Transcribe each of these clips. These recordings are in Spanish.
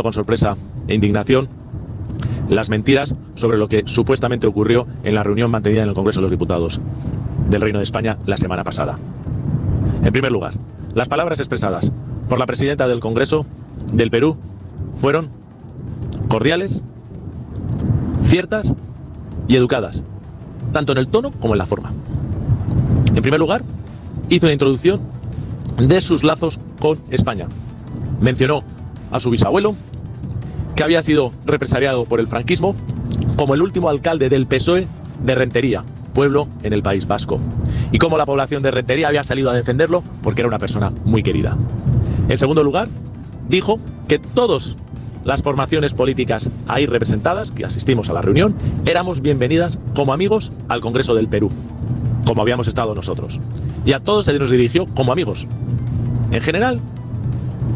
con sorpresa e indignación las mentiras sobre lo que supuestamente ocurrió en la reunión mantenida en el Congreso de los Diputados del Reino de España la semana pasada. En primer lugar, las palabras expresadas por la presidenta del Congreso del Perú fueron cordiales, ciertas y educadas, tanto en el tono como en la forma. En primer lugar, hizo una introducción de sus lazos con España. Mencionó a su bisabuelo, que había sido represaliado por el franquismo como el último alcalde del PSOE de Rentería, pueblo en el País Vasco, y cómo la población de Rentería había salido a defenderlo porque era una persona muy querida. En segundo lugar, dijo que todas las formaciones políticas ahí representadas, que asistimos a la reunión, éramos bienvenidas como amigos al Congreso del Perú, como habíamos estado nosotros. Y a todos se nos dirigió como amigos, en general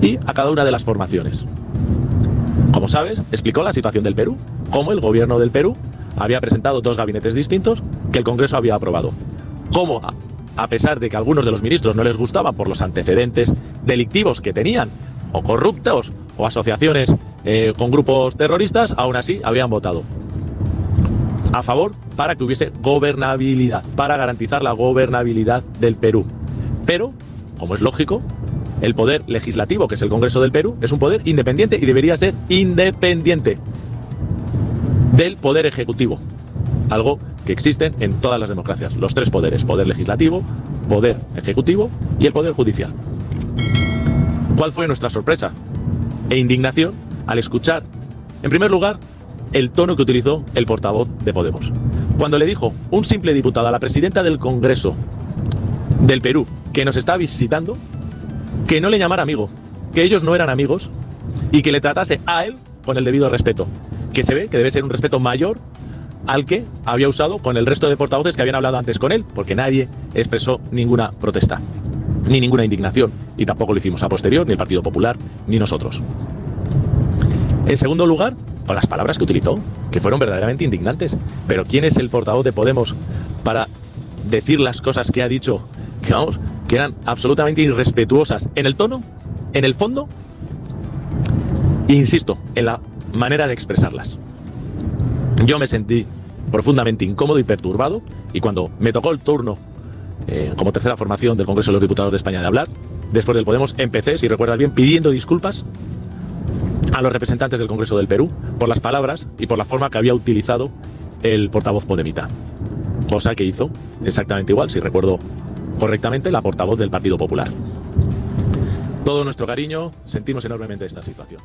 y a cada una de las formaciones. Como sabes, explicó la situación del Perú, cómo el gobierno del Perú había presentado dos gabinetes distintos que el Congreso había aprobado. Cómo, a pesar de que algunos de los ministros no les gustaban por los antecedentes delictivos que tenían, o corruptos, o asociaciones eh, con grupos terroristas, aún así habían votado a favor para que hubiese gobernabilidad, para garantizar la gobernabilidad del Perú. Pero, como es lógico, el poder legislativo, que es el Congreso del Perú, es un poder independiente y debería ser independiente del poder ejecutivo. Algo que existe en todas las democracias. Los tres poderes, poder legislativo, poder ejecutivo y el poder judicial. ¿Cuál fue nuestra sorpresa e indignación al escuchar, en primer lugar, el tono que utilizó el portavoz de Podemos? Cuando le dijo un simple diputado a la presidenta del Congreso del Perú que nos está visitando, que no le llamara amigo, que ellos no eran amigos y que le tratase a él con el debido respeto, que se ve que debe ser un respeto mayor al que había usado con el resto de portavoces que habían hablado antes con él, porque nadie expresó ninguna protesta, ni ninguna indignación, y tampoco lo hicimos a posterior, ni el Partido Popular, ni nosotros. En segundo lugar, con las palabras que utilizó, que fueron verdaderamente indignantes. Pero ¿quién es el portavoz de Podemos para decir las cosas que ha dicho, que vamos, que eran absolutamente irrespetuosas en el tono, en el fondo, e insisto, en la manera de expresarlas. Yo me sentí profundamente incómodo y perturbado y cuando me tocó el turno eh, como tercera formación del Congreso de los Diputados de España de hablar, después del Podemos empecé, si recuerdas bien, pidiendo disculpas a los representantes del Congreso del Perú por las palabras y por la forma que había utilizado el portavoz podemita. Cosa que hizo exactamente igual, si recuerdo correctamente, la portavoz del Partido Popular. Todo nuestro cariño, sentimos enormemente esta situación.